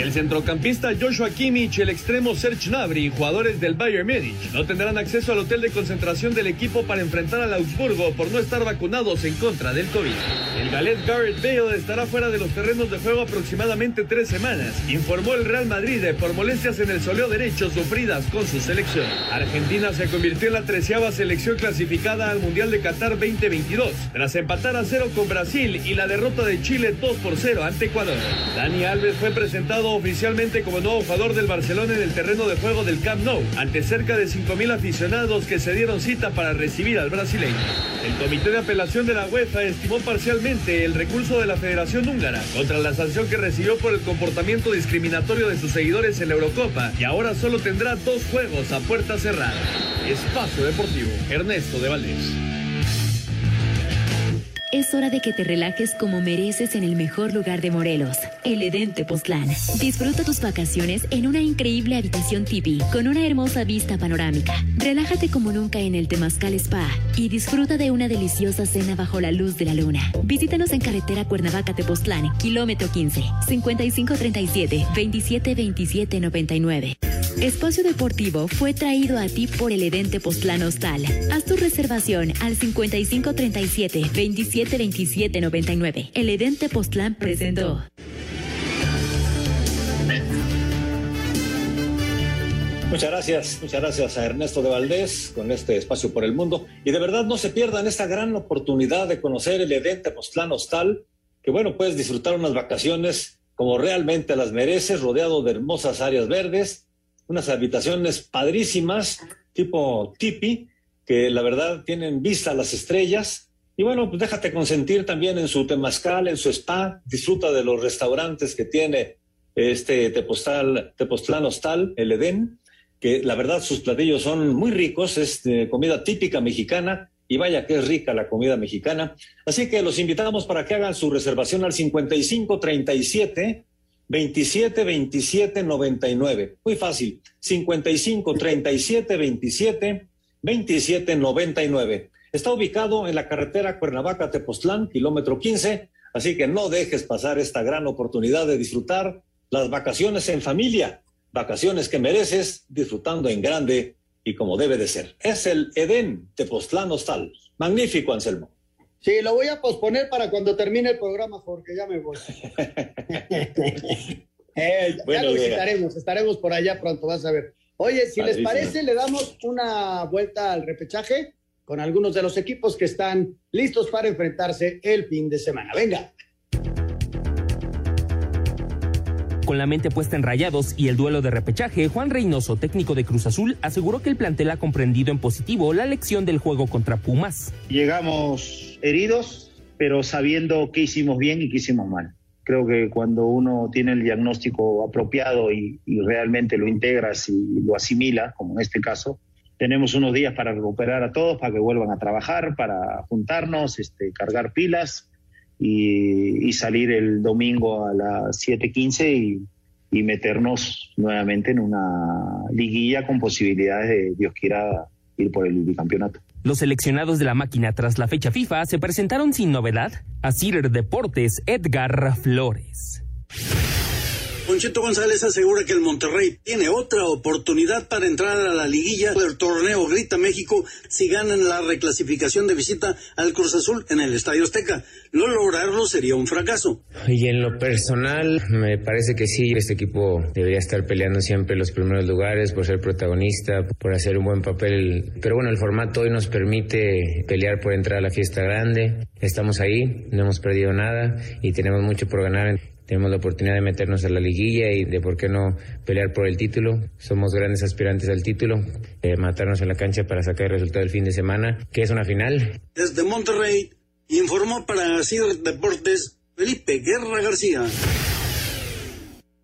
R: El centrocampista Joshua Kimmich y el extremo Serge Gnabry, jugadores del Bayern Múnich, no tendrán acceso al hotel de concentración del equipo para enfrentar al Augsburgo por no estar vacunados en contra del COVID. El galet Garrett Bale estará fuera de los terrenos de juego aproximadamente tres semanas, informó el Real Madrid por molestias en el soleo derecho sufridas con su selección. Argentina se convirtió en la treceava selección clasificada al Mundial de Qatar 2022, tras empatar a cero con Brasil y la derrota de Chile 2 por 0 ante Ecuador. Dani Alves fue presentado oficialmente como nuevo jugador del Barcelona en el terreno de juego del Camp Nou, ante cerca de 5.000 aficionados que se dieron cita para recibir al brasileño. El Comité de Apelación de la UEFA estimó parcialmente el recurso de la Federación Húngara contra la sanción que recibió por el comportamiento discriminatorio de sus seguidores en la Eurocopa y ahora solo tendrá dos juegos a puerta cerrada. Espacio Deportivo, Ernesto de Valdés.
Q: Es hora de que te relajes como mereces en el mejor lugar de Morelos, el Edén Tepoztlán. Disfruta tus vacaciones en una increíble habitación tipi con una hermosa vista panorámica. Relájate como nunca en el Temazcal Spa y disfruta de una deliciosa cena bajo la luz de la luna. Visítanos en carretera Cuernavaca Tepoztlán, kilómetro 15, 5537 2727 99. Espacio Deportivo fue traído a ti por el Edén Tepoztlán Hostal. Haz tu reservación al 5537 2727 99. El Edén Tepoztlán presentó.
S: Muchas gracias, muchas gracias a Ernesto de Valdés con este espacio por el mundo. Y de verdad no se pierdan esta gran oportunidad de conocer el Edén Tepoztlán Hostal, que bueno, puedes disfrutar unas vacaciones como realmente las mereces, rodeado de hermosas áreas verdes, unas habitaciones padrísimas, tipo tipi, que la verdad tienen vista a las estrellas. Y bueno, pues déjate consentir también en su temazcal, en su spa, disfruta de los restaurantes que tiene este Tepoztlán, Tepoztlán Hostal, el Edén que la verdad sus platillos son muy ricos, es comida típica mexicana y vaya que es rica la comida mexicana. Así que los invitamos para que hagan su reservación al 5537 27 27 99. Muy fácil, 55 37 27 27 99. Está ubicado en la carretera Cuernavaca-Tepoztlán, kilómetro 15, así que no dejes pasar esta gran oportunidad de disfrutar las vacaciones en familia vacaciones que mereces disfrutando en grande y como debe de ser. Es el Edén de Postlán Hostal. Magnífico, Anselmo.
H: Sí, lo voy a posponer para cuando termine el programa, porque ya me voy. Eh, ya lo visitaremos, estaremos por allá pronto, vas a ver. Oye, si les parece, le damos una vuelta al repechaje con algunos de los equipos que están listos para enfrentarse el fin de semana. Venga.
J: Con la mente puesta en rayados y el duelo de repechaje, Juan Reynoso, técnico de Cruz Azul, aseguró que el plantel ha comprendido en positivo la lección del juego contra Pumas.
T: Llegamos heridos, pero sabiendo qué hicimos bien y qué hicimos mal. Creo que cuando uno tiene el diagnóstico apropiado y, y realmente lo integras y lo asimila, como en este caso, tenemos unos días para recuperar a todos, para que vuelvan a trabajar, para juntarnos, este, cargar pilas y, salir el domingo a las 7:15 y, y meternos nuevamente en una liguilla con posibilidades de, Dios quiera, ir por el bicampeonato.
J: Los seleccionados de la máquina tras la fecha FIFA se presentaron sin novedad a Cider Deportes Edgar Flores.
U: Concheto González asegura que el Monterrey tiene otra oportunidad para entrar a la liguilla del torneo Grita México si ganan la reclasificación de visita al Cruz Azul en el Estadio Azteca. No lograrlo sería un fracaso.
E: Y en lo personal, me parece que sí, este equipo debería estar peleando siempre los primeros lugares por ser protagonista, por hacer un buen papel. Pero bueno, el formato hoy nos permite pelear por entrar a la fiesta grande. Estamos ahí, no hemos perdido nada y tenemos mucho por ganar tenemos la oportunidad de meternos a la liguilla y de por qué no pelear por el título. Somos grandes aspirantes al título, eh, matarnos en la cancha para sacar el resultado del fin de semana, que es una final.
U: Desde Monterrey, informó para CIR Deportes Felipe Guerra García.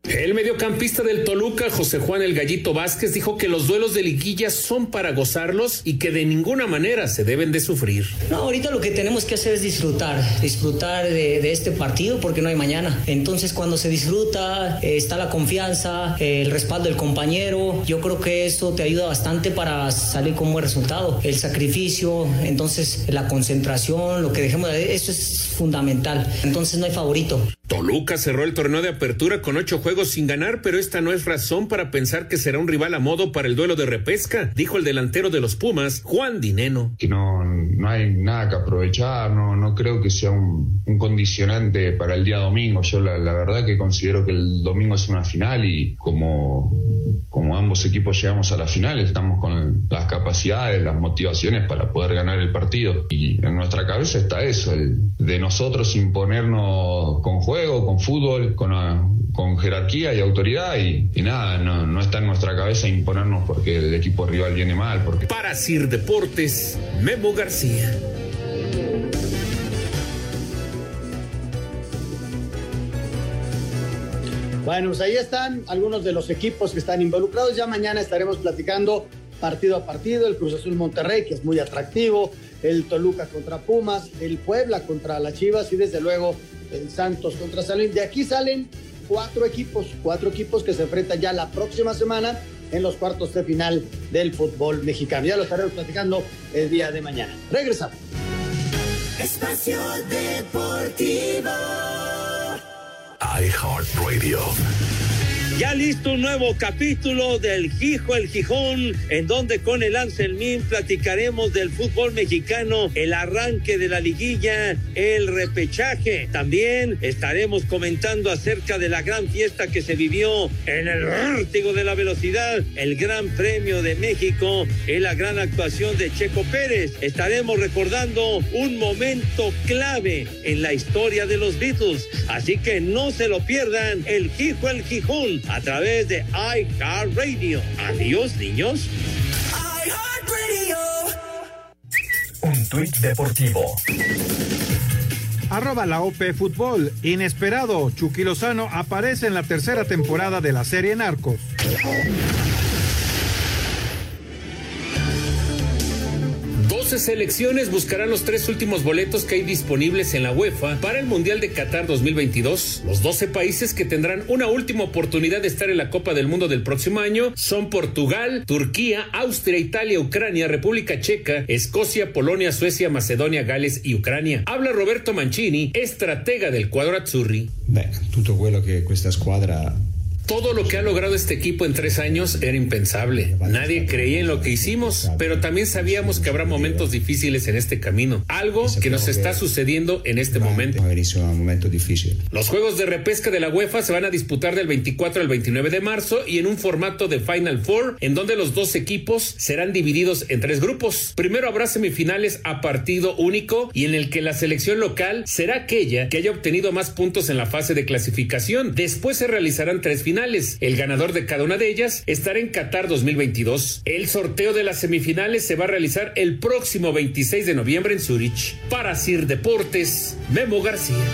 L: El mediocampista del Toluca, José Juan El Gallito Vázquez, dijo que los duelos de liguilla son para gozarlos y que de ninguna manera se deben de sufrir.
D: No, ahorita lo que tenemos que hacer es disfrutar, disfrutar de, este partido porque no hay mañana. Entonces cuando se disfruta, eh, está la confianza, eh, el respaldo del compañero, yo creo que eso te ayuda bastante para salir con buen resultado. El sacrificio, entonces la concentración, lo que dejemos de eso es fundamental. Entonces no hay favorito.
L: Toluca cerró el torneo de apertura con ocho juegos sin ganar, pero esta no es razón para pensar que será un rival a modo para el duelo de repesca, dijo el delantero de los Pumas, Juan Dineno.
V: Que no, no hay nada que aprovechar, no, no creo que sea un, condicionante para el día domingo. Yo la, verdad que considero que el domingo es una final y como, como ambos equipos llegamos a la final, estamos con las capacidades, las motivaciones para poder ganar el partido. Y en nuestra cabeza está eso, de nosotros imponernos con juego con fútbol, con, ah, con jerarquía y autoridad y, nada, no, no, está en nuestra cabeza imponernos porque el equipo rival viene mal. Porque...
L: Para Sir Deportes, Memo García.
H: Bueno, pues ahí están algunos de los equipos que están involucrados. Ya mañana estaremos platicando partido a partido, el Cruz Azul Monterrey, que es muy atractivo, el Toluca contra Pumas, el Puebla contra las Chivas y desde luego el Santos contra San Luis. De aquí salen cuatro equipos, cuatro equipos que se enfrentan ya la próxima semana en los cuartos de final del fútbol mexicano. Ya lo estaremos platicando el día de mañana. Regresamos.
M: Espacio Deportivo.
F: iHeartRadio.
W: Ya listo un nuevo capítulo del Gijo el Gijón, en donde con el Anselmín platicaremos del fútbol mexicano, el arranque de la liguilla, el repechaje. También estaremos comentando acerca de la gran fiesta que se vivió en el vértigo de la velocidad, el Gran Premio de México y la gran actuación de Checo Pérez. Estaremos recordando un momento clave en la historia de los Beatles. Así que no se lo pierdan, el Gijo el Gijón a través de iHeartRadio. Adiós, niños.
G: Un tuit deportivo.
A: Arroba la OP Fútbol. Inesperado, Chucky Lozano aparece en la tercera temporada de la serie Narcos.
L: 12 selecciones buscarán los tres últimos boletos que hay disponibles en la UEFA para el Mundial de Qatar 2022. Los 12 países que tendrán una última oportunidad de estar en la Copa del Mundo del próximo año son Portugal, Turquía, Austria, Italia, Ucrania, República Checa, Escocia, Polonia, Suecia, Macedonia, Gales y Ucrania. Habla Roberto Mancini, estratega del cuadro Azzurri. Todo lo que ha logrado este equipo en tres años era impensable. Nadie creía en lo que hicimos, pero también sabíamos que habrá momentos difíciles en este camino. Algo que nos está sucediendo en este momento.
X: momento difícil.
L: Los juegos de repesca de la UEFA se van a disputar del 24 al 29 de marzo y en un formato de Final Four, en donde los dos equipos serán divididos en tres grupos. Primero habrá semifinales a partido único y en el que la selección local será aquella que haya obtenido más puntos en la fase de clasificación. Después se realizarán tres finales el ganador de cada una de ellas estará en Qatar 2022. El sorteo de las semifinales se va a realizar el próximo 26 de noviembre en Zurich. Para Sir Deportes, Memo García.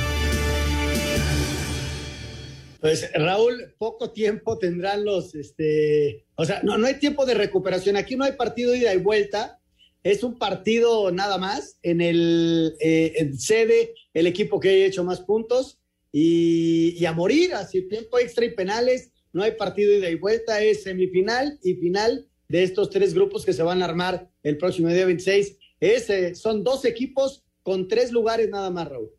H: Pues Raúl, poco tiempo tendrán los, este, o sea, no, no hay tiempo de recuperación. Aquí no hay partido ida y vuelta. Es un partido nada más. En el eh, sede, el equipo que haya hecho más puntos y, a morir, así tiempo extra y penales, no hay partido ida y vuelta, es semifinal y final de estos tres grupos que se van a armar el próximo día 26. Es, son dos equipos con tres lugares nada más, Raúl.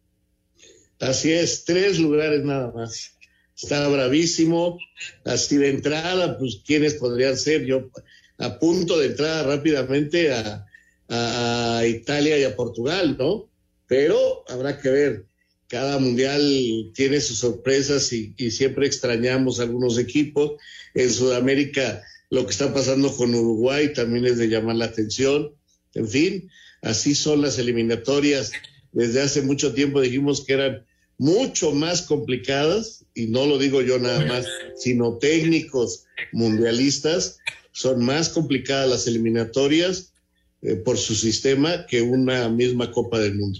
I: Así es, tres lugares nada más. Está bravísimo. Así de entrada, pues, ¿quiénes podrían ser? Yo a punto de entrada rápidamente a, a Italia y a Portugal, ¿no? Pero habrá que ver cada mundial tiene sus sorpresas y, siempre extrañamos algunos equipos. En Sudamérica lo que está pasando con Uruguay también es de llamar la atención. En fin, así son las eliminatorias. Desde hace mucho tiempo dijimos que eran mucho más complicadas, y no lo digo yo nada más, sino técnicos mundialistas, son más complicadas las eliminatorias eh, por su sistema que una misma Copa del Mundo.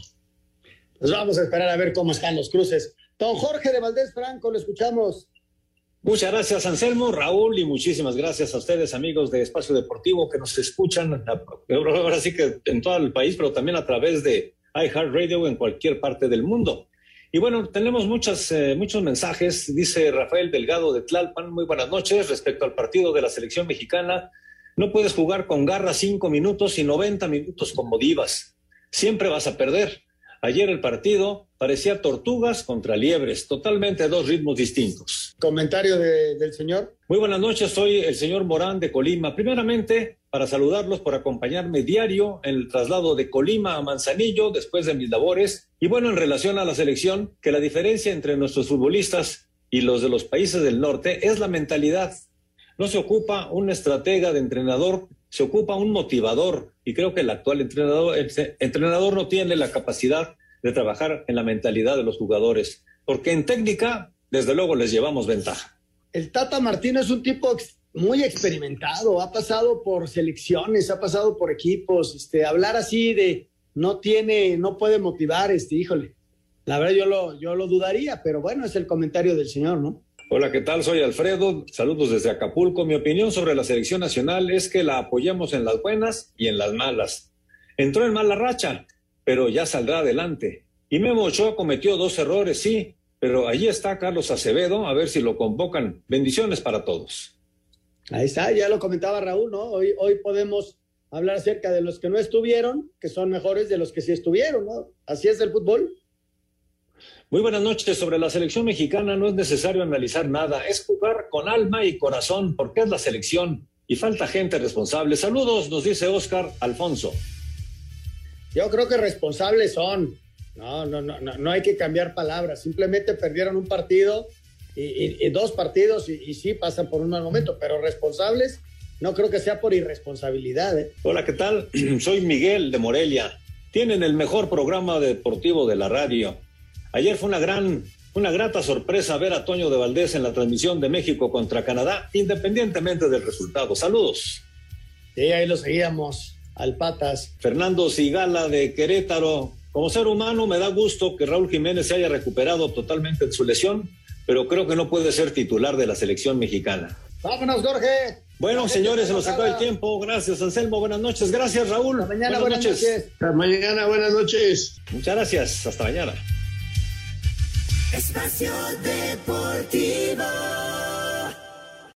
H: Pues vamos a esperar a ver cómo están los cruces. Don Jorge de Valdés Franco, lo escuchamos.
S: Muchas gracias, Anselmo, Raúl, y muchísimas gracias a ustedes, amigos de Espacio Deportivo, que nos escuchan ahora sí que en todo el país, pero también a través de iHeartRadio en cualquier parte del mundo. Y bueno, tenemos muchas, eh, muchos mensajes. Dice Rafael Delgado de Tlalpan, muy buenas noches. Respecto al partido de la selección mexicana, no puedes jugar con garra cinco minutos y 90 minutos como divas. Siempre vas a perder. Ayer el partido parecía tortugas contra liebres, totalmente dos ritmos distintos.
H: Comentario del señor.
S: Muy buenas noches, soy el señor Morán de Colima. Primeramente, para saludarlos por acompañarme diario en el traslado de Colima a Manzanillo después de mis labores. Y bueno, en relación a la selección, que la diferencia entre nuestros futbolistas y los de los países del norte es la mentalidad. No se ocupa un estratega de entrenador se ocupa un motivador y creo que el actual entrenador, el entrenador no tiene la capacidad de trabajar en la mentalidad de los jugadores, porque en técnica, desde luego, les llevamos ventaja.
H: El Tata Martino es un tipo muy experimentado, ha pasado por selecciones, ha pasado por equipos, este, hablar así de no tiene, no puede motivar, este, híjole, la verdad yo lo, yo lo dudaría, pero bueno, es el comentario del señor, ¿no?
S: Hola, ¿qué tal? Soy Alfredo. Saludos desde Acapulco. Mi opinión sobre la selección nacional es que la apoyamos en las buenas y en las malas. Entró en mala racha, pero ya saldrá adelante. Y Memo Ochoa cometió dos errores, sí, pero allí está Carlos Acevedo, a ver si lo convocan. Bendiciones para todos.
H: Ahí está, ya lo comentaba Raúl, ¿no? Hoy, hoy podemos hablar acerca de los que no estuvieron, que son mejores de los que sí estuvieron, ¿no? Así es el fútbol.
S: Muy buenas noches. Sobre la selección mexicana no es necesario analizar nada, es jugar con alma y corazón, porque es la selección y falta gente responsable. Saludos, nos dice Oscar Alfonso.
H: Yo creo que responsables son. No, no, no, no, no hay que cambiar palabras. Simplemente perdieron un partido y, dos partidos y, sí pasan por un mal momento, pero responsables no creo que sea por irresponsabilidad. ¿eh?
S: Hola, ¿qué tal? Soy Miguel de Morelia. Tienen el mejor programa deportivo de la radio. Ayer fue una gran, una grata sorpresa ver a Toño de Valdés en la transmisión de México contra Canadá, independientemente del resultado. Saludos.
H: Sí, ahí lo seguíamos, al patas.
S: Fernando Sigala de Querétaro. Como ser humano me da gusto que Raúl Jiménez se haya recuperado totalmente de su lesión, pero creo que no puede ser titular de la selección mexicana.
H: Vámonos, Jorge.
S: Bueno, señores, se nos acabó el tiempo. Gracias, Anselmo. Buenas noches. Gracias, Raúl.
H: Hasta mañana, buenas, noches.
I: Hasta mañana, buenas noches.
S: Muchas gracias. Hasta mañana.
M: Espacio Deportivo.